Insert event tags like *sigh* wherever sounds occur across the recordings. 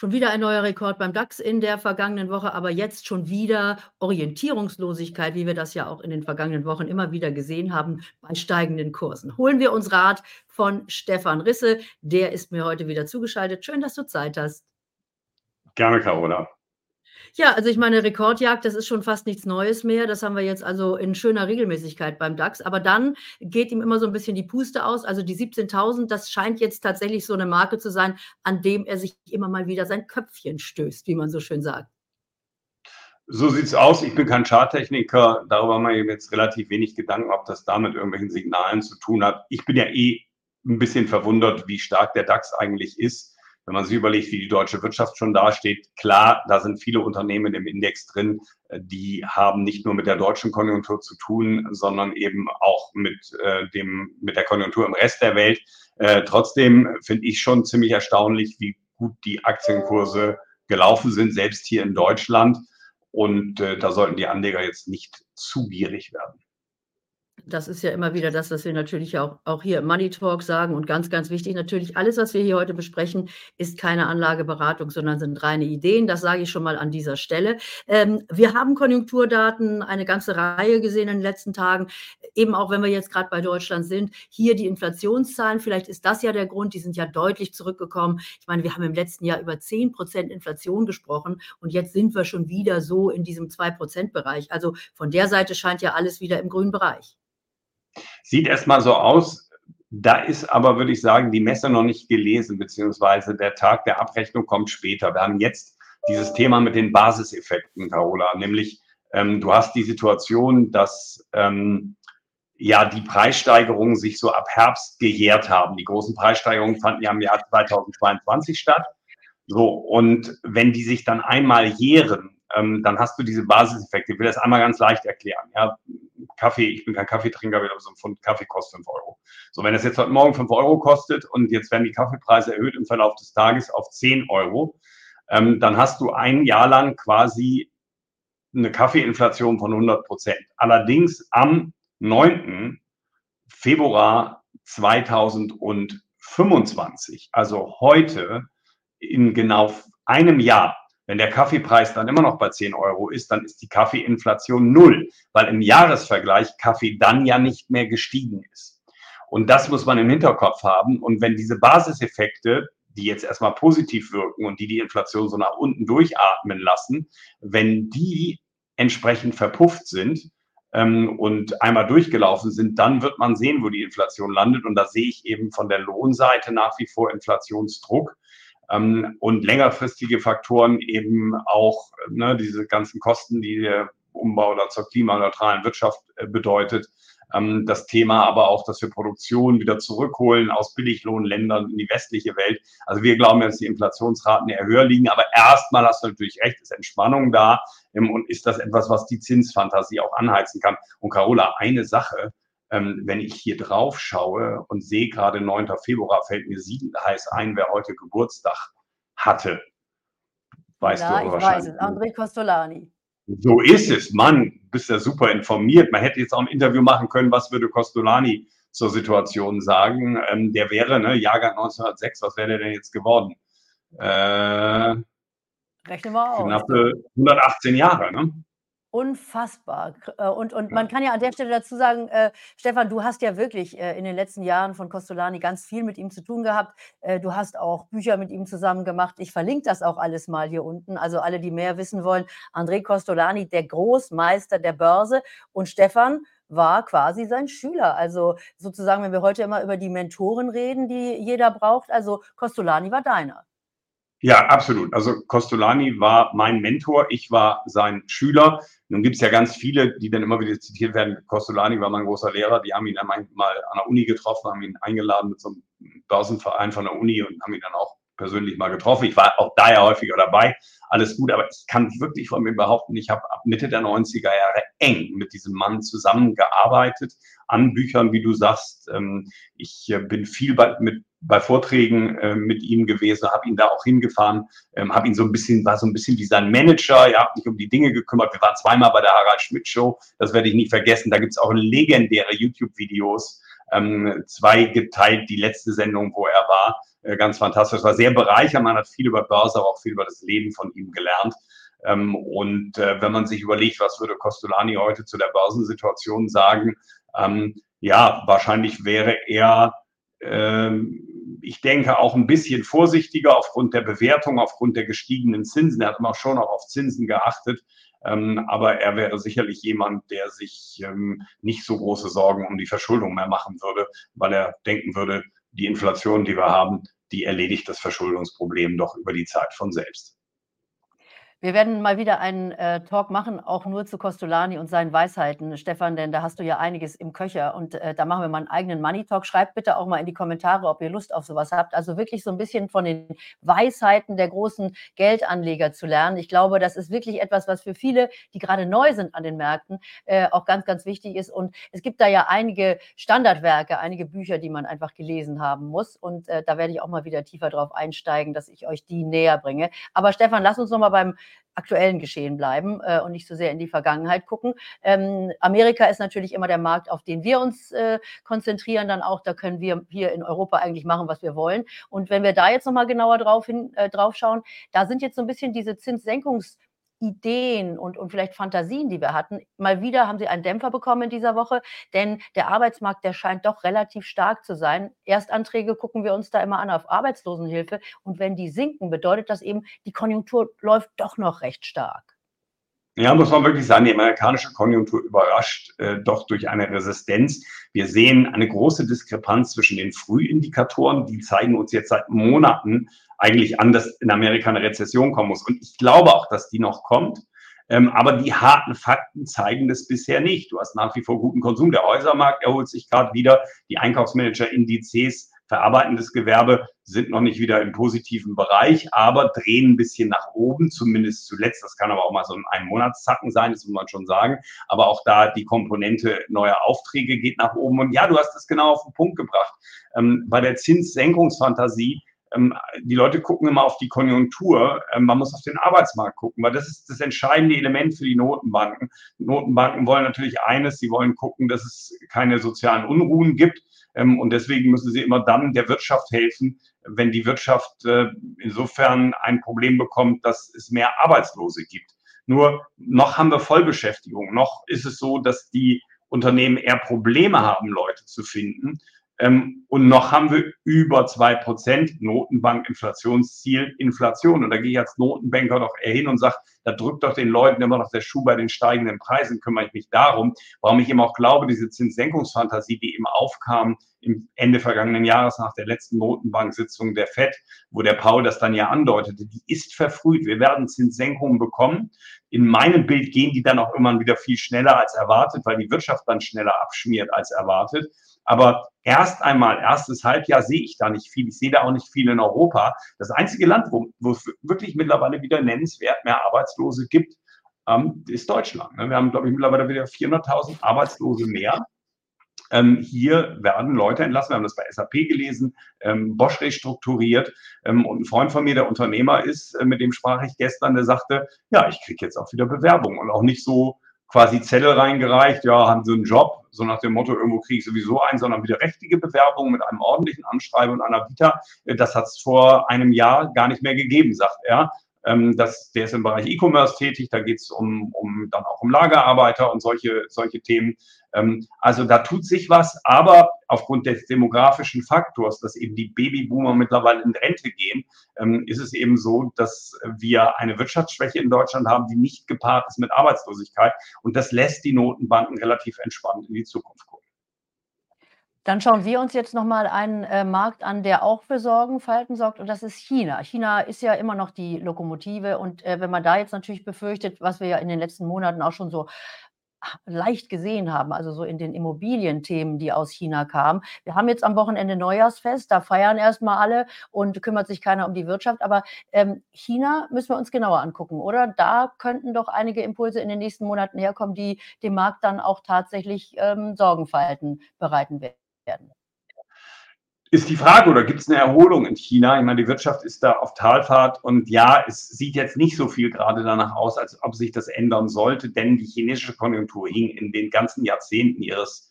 Schon wieder ein neuer Rekord beim DAX in der vergangenen Woche, aber jetzt schon wieder Orientierungslosigkeit, wie wir das ja auch in den vergangenen Wochen immer wieder gesehen haben, bei steigenden Kursen. Holen wir uns Rat von Stefan Risse, der ist mir heute wieder zugeschaltet. Schön, dass du Zeit hast. Gerne, Carola. Ja, also ich meine, Rekordjagd, das ist schon fast nichts Neues mehr. Das haben wir jetzt also in schöner Regelmäßigkeit beim DAX. Aber dann geht ihm immer so ein bisschen die Puste aus. Also die 17.000, das scheint jetzt tatsächlich so eine Marke zu sein, an dem er sich immer mal wieder sein Köpfchen stößt, wie man so schön sagt. So sieht es aus. Ich bin kein Charttechniker. Darüber haben wir jetzt relativ wenig Gedanken, ob das damit irgendwelchen Signalen zu tun hat. Ich bin ja eh ein bisschen verwundert, wie stark der DAX eigentlich ist wenn man sich überlegt, wie die deutsche Wirtschaft schon dasteht, klar, da sind viele Unternehmen im Index drin, äh, die haben nicht nur mit der deutschen Konjunktur zu tun, sondern eben auch mit, äh, dem, mit der Konjunktur im Rest der Welt. Äh, trotzdem finde ich schon ziemlich erstaunlich, wie gut die Aktienkurse gelaufen sind, selbst hier in Deutschland. Und äh, da sollten die Anleger jetzt nicht zu gierig werden. Das ist ja immer wieder das, was wir natürlich auch, auch hier im Money Talk sagen. Und ganz, ganz wichtig natürlich, alles, was wir hier heute besprechen, ist keine Anlageberatung, sondern sind reine Ideen. Das sage ich schon mal an dieser Stelle. Ähm, wir haben Konjunkturdaten, eine ganze Reihe gesehen in den letzten Tagen. Eben auch, wenn wir jetzt gerade bei Deutschland sind, hier die Inflationszahlen. Vielleicht ist das ja der Grund. Die sind ja deutlich zurückgekommen. Ich meine, wir haben im letzten Jahr über 10 Prozent Inflation gesprochen. Und jetzt sind wir schon wieder so in diesem 2 Prozent Bereich. Also von der Seite scheint ja alles wieder im grünen Bereich. Sieht erstmal so aus. Da ist aber, würde ich sagen, die Messe noch nicht gelesen, beziehungsweise der Tag der Abrechnung kommt später. Wir haben jetzt dieses Thema mit den Basiseffekten, Carola, nämlich ähm, du hast die Situation, dass ähm, ja die Preissteigerungen sich so ab Herbst gejährt haben. Die großen Preissteigerungen fanden ja im Jahr 2022 statt. So, und wenn die sich dann einmal jähren, ähm, dann hast du diese Basiseffekte. Ich will das einmal ganz leicht erklären. Ja, Kaffee, ich bin kein Kaffeetrinker, aber so ein Pfund Kaffee kostet 5 Euro. So, wenn es jetzt heute Morgen 5 Euro kostet und jetzt werden die Kaffeepreise erhöht im Verlauf des Tages auf 10 Euro, ähm, dann hast du ein Jahr lang quasi eine Kaffeeinflation von 100 Prozent. Allerdings am 9. Februar 2025, also heute in genau einem Jahr, wenn der Kaffeepreis dann immer noch bei 10 Euro ist, dann ist die Kaffeeinflation null, weil im Jahresvergleich Kaffee dann ja nicht mehr gestiegen ist. Und das muss man im Hinterkopf haben. Und wenn diese Basiseffekte, die jetzt erstmal positiv wirken und die die Inflation so nach unten durchatmen lassen, wenn die entsprechend verpufft sind, ähm, und einmal durchgelaufen sind, dann wird man sehen, wo die Inflation landet. Und da sehe ich eben von der Lohnseite nach wie vor Inflationsdruck ähm, und längerfristige Faktoren eben auch ne, diese ganzen Kosten, die der Umbau oder zur klimaneutralen Wirtschaft äh, bedeutet. Ähm, das Thema aber auch, dass wir Produktion wieder zurückholen aus Billiglohnländern in die westliche Welt. Also wir glauben, dass die Inflationsraten eher höher liegen. Aber erstmal hast du natürlich recht, ist Entspannung da ähm, und ist das etwas, was die Zinsfantasie auch anheizen kann. Und Carola, eine Sache, ähm, wenn ich hier drauf schaue und sehe gerade 9. Februar, fällt mir sieben heiß ein, wer heute Geburtstag hatte. Weißt ja, du ich wahrscheinlich. weiß es. André Costolani. So ist es. Mann, bist ja super informiert. Man hätte jetzt auch ein Interview machen können, was würde Costolani zur Situation sagen. Ähm, der wäre, ne, Jahrgang 1906, was wäre der denn jetzt geworden? Äh, Rechnen wir aus. Knappe 118 Jahre, ne? Unfassbar. Äh, und, und man kann ja an der Stelle dazu sagen, äh, Stefan, du hast ja wirklich äh, in den letzten Jahren von Costolani ganz viel mit ihm zu tun gehabt. Äh, du hast auch Bücher mit ihm zusammen gemacht. Ich verlinke das auch alles mal hier unten. Also alle, die mehr wissen wollen. André Costolani, der Großmeister der Börse. Und Stefan war quasi sein Schüler. Also sozusagen, wenn wir heute immer über die Mentoren reden, die jeder braucht, also Costolani war deiner. Ja, absolut. Also Costolani war mein Mentor, ich war sein Schüler. Nun gibt es ja ganz viele, die dann immer wieder zitiert werden. Costolani war mein großer Lehrer, die haben ihn dann mal an der Uni getroffen, haben ihn eingeladen mit so einem Börsenverein von der Uni und haben ihn dann auch persönlich mal getroffen. Ich war auch da ja häufiger dabei. Alles gut, aber ich kann wirklich von mir behaupten, ich habe ab Mitte der 90er Jahre eng mit diesem Mann zusammengearbeitet an Büchern, wie du sagst. Ähm, ich äh, bin viel bei, mit, bei Vorträgen äh, mit ihm gewesen, habe ihn da auch hingefahren, ähm, habe ihn so ein bisschen, war so ein bisschen wie sein Manager, ja, habe mich um die Dinge gekümmert. Wir waren zweimal bei der Harald Schmidt Show, das werde ich nie vergessen. Da gibt es auch legendäre YouTube-Videos ähm, zwei geteilt, die letzte Sendung, wo er war. Äh, ganz fantastisch. War sehr bereichernd. Man hat viel über Börse, aber auch viel über das Leben von ihm gelernt. Ähm, und äh, wenn man sich überlegt, was würde Costolani heute zu der Börsensituation sagen, ähm, ja, wahrscheinlich wäre er, ähm, ich denke, auch ein bisschen vorsichtiger aufgrund der Bewertung, aufgrund der gestiegenen Zinsen. Er hat immer schon auch auf Zinsen geachtet. Ähm, aber er wäre sicherlich jemand, der sich ähm, nicht so große Sorgen um die Verschuldung mehr machen würde, weil er denken würde, die Inflation, die wir haben, die erledigt das Verschuldungsproblem doch über die Zeit von selbst. Wir werden mal wieder einen äh, Talk machen, auch nur zu Costolani und seinen Weisheiten, Stefan, denn da hast du ja einiges im Köcher und äh, da machen wir mal einen eigenen Money Talk. Schreibt bitte auch mal in die Kommentare, ob ihr Lust auf sowas habt. Also wirklich so ein bisschen von den Weisheiten der großen Geldanleger zu lernen. Ich glaube, das ist wirklich etwas, was für viele, die gerade neu sind an den Märkten, äh, auch ganz, ganz wichtig ist. Und es gibt da ja einige Standardwerke, einige Bücher, die man einfach gelesen haben muss. Und äh, da werde ich auch mal wieder tiefer drauf einsteigen, dass ich euch die näher bringe. Aber Stefan, lass uns noch mal beim aktuellen Geschehen bleiben äh, und nicht so sehr in die Vergangenheit gucken. Ähm, Amerika ist natürlich immer der Markt, auf den wir uns äh, konzentrieren, dann auch, da können wir hier in Europa eigentlich machen, was wir wollen. Und wenn wir da jetzt nochmal genauer drauf, hin, äh, drauf schauen, da sind jetzt so ein bisschen diese Zinssenkungs- Ideen und, und vielleicht Fantasien, die wir hatten. Mal wieder haben sie einen Dämpfer bekommen in dieser Woche, denn der Arbeitsmarkt, der scheint doch relativ stark zu sein. Erstanträge gucken wir uns da immer an auf Arbeitslosenhilfe und wenn die sinken, bedeutet das eben, die Konjunktur läuft doch noch recht stark. Ja, muss man wirklich sagen, die amerikanische Konjunktur überrascht äh, doch durch eine Resistenz. Wir sehen eine große Diskrepanz zwischen den Frühindikatoren, die zeigen uns jetzt seit Monaten eigentlich an, dass in Amerika eine Rezession kommen muss. Und ich glaube auch, dass die noch kommt. Ähm, aber die harten Fakten zeigen das bisher nicht. Du hast nach wie vor guten Konsum. Der Häusermarkt erholt sich gerade wieder. Die Einkaufsmanager-Indizes, verarbeitendes Gewerbe sind noch nicht wieder im positiven Bereich, aber drehen ein bisschen nach oben, zumindest zuletzt. Das kann aber auch mal so ein Einmonatszacken sein, das muss man schon sagen. Aber auch da die Komponente neuer Aufträge geht nach oben. Und ja, du hast es genau auf den Punkt gebracht. Ähm, bei der Zinssenkungsfantasie die Leute gucken immer auf die Konjunktur. Ähm, man muss auf den Arbeitsmarkt gucken, weil das ist das entscheidende Element für die Notenbanken. Notenbanken wollen natürlich eines, sie wollen gucken, dass es keine sozialen Unruhen gibt. Ähm, und deswegen müssen sie immer dann der Wirtschaft helfen, wenn die Wirtschaft äh, insofern ein Problem bekommt, dass es mehr Arbeitslose gibt. Nur noch haben wir Vollbeschäftigung. Noch ist es so, dass die Unternehmen eher Probleme haben, Leute zu finden. Ähm, und noch haben wir über zwei Prozent Notenbank-Inflationsziel Inflation. Und da gehe ich als Notenbanker doch eher hin und sage, da drückt doch den Leuten immer noch der Schuh bei den steigenden Preisen, kümmere ich mich darum. Warum ich eben auch glaube, diese Zinssenkungsfantasie, die eben aufkam im Ende vergangenen Jahres nach der letzten Notenbank-Sitzung der FED, wo der Paul das dann ja andeutete, die ist verfrüht. Wir werden Zinssenkungen bekommen. In meinem Bild gehen die dann auch immer wieder viel schneller als erwartet, weil die Wirtschaft dann schneller abschmiert als erwartet. Aber erst einmal, erstes Halbjahr sehe ich da nicht viel. Ich sehe da auch nicht viel in Europa. Das einzige Land, wo, wo wirklich mittlerweile wieder nennenswert mehr Arbeitslose gibt, ähm, ist Deutschland. Ne? Wir haben, glaube ich, mittlerweile wieder 400.000 Arbeitslose mehr. Ähm, hier werden Leute entlassen. Wir haben das bei SAP gelesen, ähm, Bosch restrukturiert. Ähm, und ein Freund von mir, der Unternehmer ist, äh, mit dem sprach ich gestern, der sagte, ja, ich kriege jetzt auch wieder Bewerbungen und auch nicht so quasi Zettel reingereicht, ja, haben Sie einen Job, so nach dem Motto, irgendwo kriege ich sowieso einen, sondern wieder richtige Bewerbung mit einem ordentlichen Anschreiben und einer Vita. Das hat es vor einem Jahr gar nicht mehr gegeben, sagt er. Ähm, das, der ist im Bereich E-Commerce tätig, da geht es um, um dann auch um Lagerarbeiter und solche, solche Themen. Ähm, also da tut sich was, aber aufgrund des demografischen Faktors, dass eben die Babyboomer mittlerweile in Rente gehen, ähm, ist es eben so, dass wir eine Wirtschaftsschwäche in Deutschland haben, die nicht gepaart ist mit Arbeitslosigkeit. Und das lässt die Notenbanken relativ entspannt in die Zukunft. Dann schauen wir uns jetzt noch mal einen äh, Markt an, der auch für Sorgenfalten sorgt, und das ist China. China ist ja immer noch die Lokomotive und äh, wenn man da jetzt natürlich befürchtet, was wir ja in den letzten Monaten auch schon so leicht gesehen haben, also so in den Immobilienthemen, die aus China kamen. Wir haben jetzt am Wochenende Neujahrsfest, da feiern erstmal alle und kümmert sich keiner um die Wirtschaft. Aber ähm, China müssen wir uns genauer angucken, oder? Da könnten doch einige Impulse in den nächsten Monaten herkommen, die dem Markt dann auch tatsächlich ähm, Sorgenfalten bereiten werden werden. Ist die Frage, oder gibt es eine Erholung in China? Ich meine, die Wirtschaft ist da auf Talfahrt und ja, es sieht jetzt nicht so viel gerade danach aus, als ob sich das ändern sollte, denn die chinesische Konjunktur hing in den ganzen Jahrzehnten ihres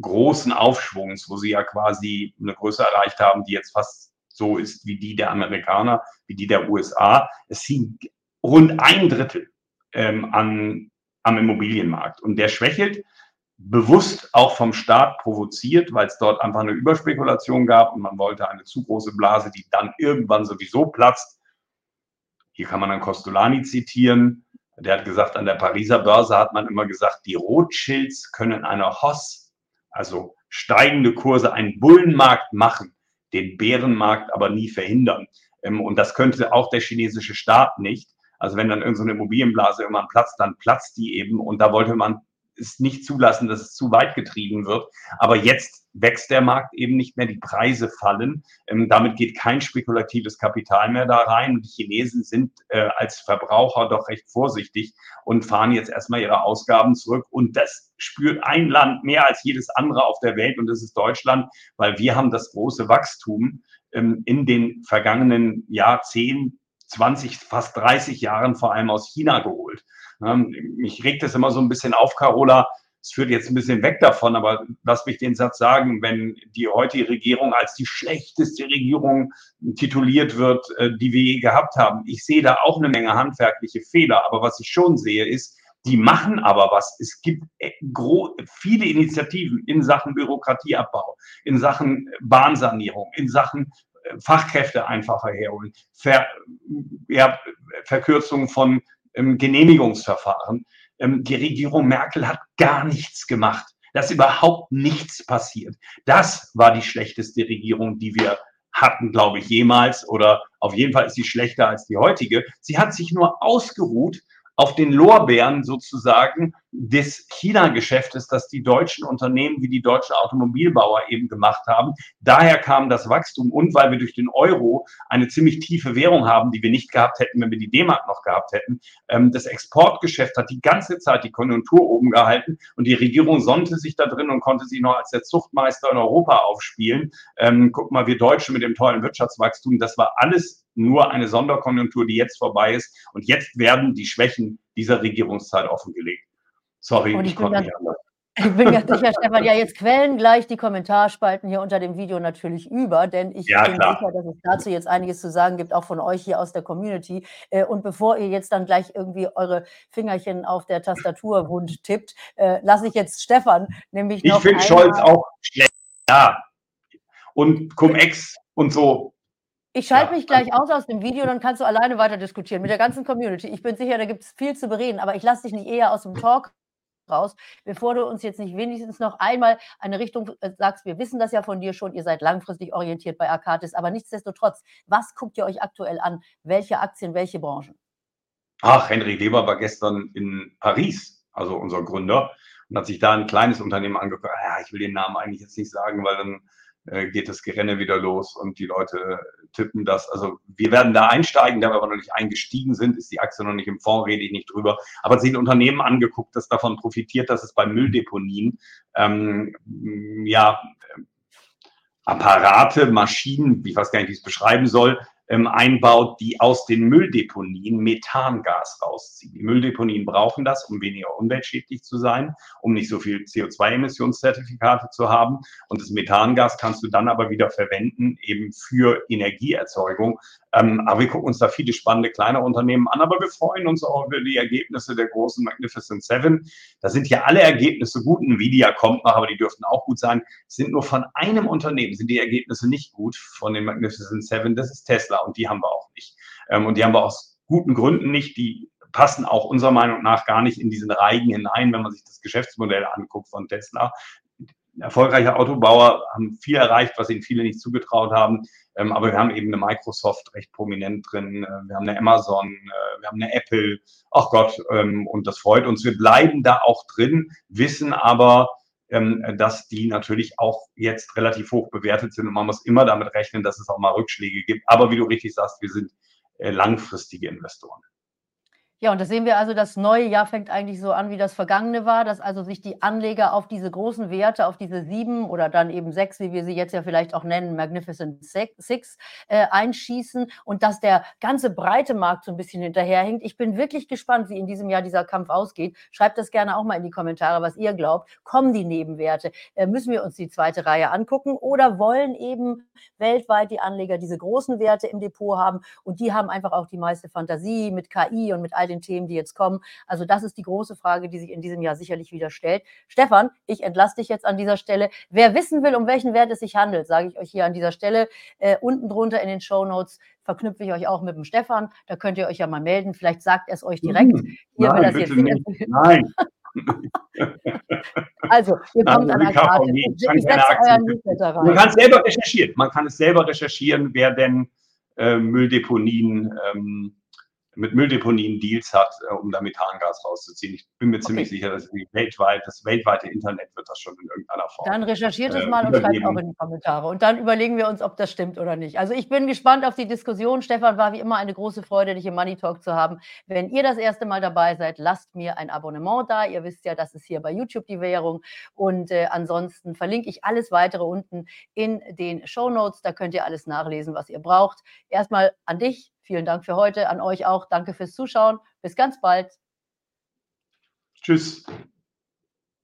großen Aufschwungs, wo sie ja quasi eine Größe erreicht haben, die jetzt fast so ist wie die der Amerikaner, wie die der USA. Es hing rund ein Drittel ähm, an, am Immobilienmarkt. Und der schwächelt bewusst auch vom Staat provoziert, weil es dort einfach eine Überspekulation gab und man wollte eine zu große Blase, die dann irgendwann sowieso platzt. Hier kann man dann Costolani zitieren. Der hat gesagt, an der Pariser Börse hat man immer gesagt, die Rothschilds können einer Hoss, also steigende Kurse, einen Bullenmarkt machen, den Bärenmarkt aber nie verhindern. Ähm, und das könnte auch der chinesische Staat nicht. Also wenn dann irgendeine Immobilienblase irgendwann platzt, dann platzt die eben. Und da wollte man es nicht zulassen, dass es zu weit getrieben wird. Aber jetzt wächst der Markt eben nicht mehr, die Preise fallen. Ähm, damit geht kein spekulatives Kapital mehr da rein. Die Chinesen sind äh, als Verbraucher doch recht vorsichtig und fahren jetzt erstmal ihre Ausgaben zurück. Und das spürt ein Land mehr als jedes andere auf der Welt und das ist Deutschland, weil wir haben das große Wachstum ähm, in den vergangenen Jahrzehnten 20, fast 30 Jahren vor allem aus China geholt. Mich regt das immer so ein bisschen auf, Carola. Es führt jetzt ein bisschen weg davon, aber lass mich den Satz sagen, wenn die heutige Regierung als die schlechteste Regierung tituliert wird, äh, die wir je gehabt haben. Ich sehe da auch eine Menge handwerkliche Fehler, aber was ich schon sehe, ist, die machen aber was. Es gibt äh, viele Initiativen in Sachen Bürokratieabbau, in Sachen Bahnsanierung, in Sachen Fachkräfte einfacher herholen, Ver, ja, Verkürzung von ähm, Genehmigungsverfahren. Ähm, die Regierung Merkel hat gar nichts gemacht. Da ist überhaupt nichts passiert. Das war die schlechteste Regierung, die wir hatten, glaube ich, jemals. Oder auf jeden Fall ist sie schlechter als die heutige. Sie hat sich nur ausgeruht auf den Lorbeeren sozusagen des China-Geschäftes, das die deutschen Unternehmen wie die deutschen Automobilbauer eben gemacht haben. Daher kam das Wachstum und weil wir durch den Euro eine ziemlich tiefe Währung haben, die wir nicht gehabt hätten, wenn wir die D-Mark noch gehabt hätten. Ähm, das Exportgeschäft hat die ganze Zeit die Konjunktur oben gehalten und die Regierung sonnte sich da drin und konnte sich noch als der Zuchtmeister in Europa aufspielen. Ähm, guck mal, wir Deutsche mit dem tollen Wirtschaftswachstum, das war alles nur eine Sonderkonjunktur, die jetzt vorbei ist. Und jetzt werden die Schwächen dieser Regierungszeit offengelegt. Sorry, ich, ich konnte nicht anders. *laughs* Ich bin ganz sicher, Stefan, ja, jetzt quellen gleich die Kommentarspalten hier unter dem Video natürlich über, denn ich ja, bin klar. sicher, dass es dazu jetzt einiges zu sagen gibt, auch von euch hier aus der Community. Äh, und bevor ihr jetzt dann gleich irgendwie eure Fingerchen auf der Tastatur wund tippt, äh, lasse ich jetzt Stefan nämlich noch. Ich finde Scholz auch schlecht. Ja. Und Cum-Ex und so ich schalte ja, mich gleich aus aus dem Video, dann kannst du alleine weiter diskutieren mit der ganzen Community. Ich bin sicher, da gibt es viel zu bereden, aber ich lasse dich nicht eher aus dem Talk raus, bevor du uns jetzt nicht wenigstens noch einmal eine Richtung äh, sagst. Wir wissen das ja von dir schon, ihr seid langfristig orientiert bei Arcatis, aber nichtsdestotrotz, was guckt ihr euch aktuell an? Welche Aktien, welche Branchen? Ach, Henry Weber war gestern in Paris, also unser Gründer, und hat sich da ein kleines Unternehmen angeguckt. Ja, ich will den Namen eigentlich jetzt nicht sagen, weil dann äh, geht das Gerenne wieder los und die Leute tippen das. Also wir werden da einsteigen, da wir aber noch nicht eingestiegen sind, ist die Aktie noch nicht im Fonds, rede ich nicht drüber. Aber sich ein Unternehmen angeguckt, das davon profitiert, dass es bei Mülldeponien ähm, ja Apparate, Maschinen, ich weiß gar nicht, wie ich es beschreiben soll, ähm, einbaut, die aus den Mülldeponien Methangas rausziehen. Die Mülldeponien brauchen das, um weniger umweltschädlich zu sein, um nicht so viel CO2-Emissionszertifikate zu haben. Und das Methangas kannst du dann aber wieder verwenden, eben für Energieerzeugung. Ähm, aber wir gucken uns da viele spannende kleine Unternehmen an, aber wir freuen uns auch über die Ergebnisse der großen Magnificent Seven. Da sind ja alle Ergebnisse gut. Nvidia kommt noch, aber die dürften auch gut sein. Sind nur von einem Unternehmen, sind die Ergebnisse nicht gut von den Magnificent Seven. Das ist Tesla und die haben wir auch nicht. Ähm, und die haben wir aus guten Gründen nicht. Die passen auch unserer Meinung nach gar nicht in diesen Reigen hinein, wenn man sich das Geschäftsmodell anguckt von Tesla. Erfolgreiche Autobauer haben viel erreicht, was ihnen viele nicht zugetraut haben. Ähm, aber wir haben eben eine Microsoft recht prominent drin. Äh, wir haben eine Amazon, äh, wir haben eine Apple. Ach Gott, ähm, und das freut uns. Wir bleiben da auch drin, wissen aber, ähm, dass die natürlich auch jetzt relativ hoch bewertet sind und man muss immer damit rechnen, dass es auch mal Rückschläge gibt. Aber wie du richtig sagst, wir sind äh, langfristige Investoren. Ja, und das sehen wir also, das neue Jahr fängt eigentlich so an, wie das vergangene war, dass also sich die Anleger auf diese großen Werte, auf diese sieben oder dann eben sechs, wie wir sie jetzt ja vielleicht auch nennen, Magnificent Six, äh, einschießen und dass der ganze breite Markt so ein bisschen hinterherhinkt. Ich bin wirklich gespannt, wie in diesem Jahr dieser Kampf ausgeht. Schreibt das gerne auch mal in die Kommentare, was ihr glaubt. Kommen die Nebenwerte? Äh, müssen wir uns die zweite Reihe angucken oder wollen eben weltweit die Anleger diese großen Werte im Depot haben und die haben einfach auch die meiste Fantasie mit KI und mit all den den Themen, die jetzt kommen. Also das ist die große Frage, die sich in diesem Jahr sicherlich wieder stellt. Stefan, ich entlasse dich jetzt an dieser Stelle. Wer wissen will, um welchen Wert es sich handelt, sage ich euch hier an dieser Stelle. Äh, unten drunter in den Show Notes verknüpfe ich euch auch mit dem Stefan. Da könnt ihr euch ja mal melden. Vielleicht sagt er es euch direkt. Hm, hier nein, das jetzt nicht. Nein. *laughs* also, ihr kommt an der Karte. Ich, ich setze euren Newsletter rein. Man kann es selber recherchieren. Man kann es selber recherchieren, wer denn äh, Mülldeponien ähm, mit Mülldeponien Deals hat, äh, um da Methangas rauszuziehen. Ich bin mir okay. ziemlich sicher, dass weltweit, das weltweite Internet wird das schon in irgendeiner Form. Dann recherchiert es äh, mal und schreibt auch in die Kommentare. Und dann überlegen wir uns, ob das stimmt oder nicht. Also ich bin gespannt auf die Diskussion. Stefan, war wie immer eine große Freude, dich im Money Talk zu haben. Wenn ihr das erste Mal dabei seid, lasst mir ein Abonnement da. Ihr wisst ja, das ist hier bei YouTube die Währung. Und äh, ansonsten verlinke ich alles weitere unten in den Show Notes. Da könnt ihr alles nachlesen, was ihr braucht. Erstmal an dich, Vielen Dank für heute, an euch auch. Danke fürs Zuschauen. Bis ganz bald. Tschüss.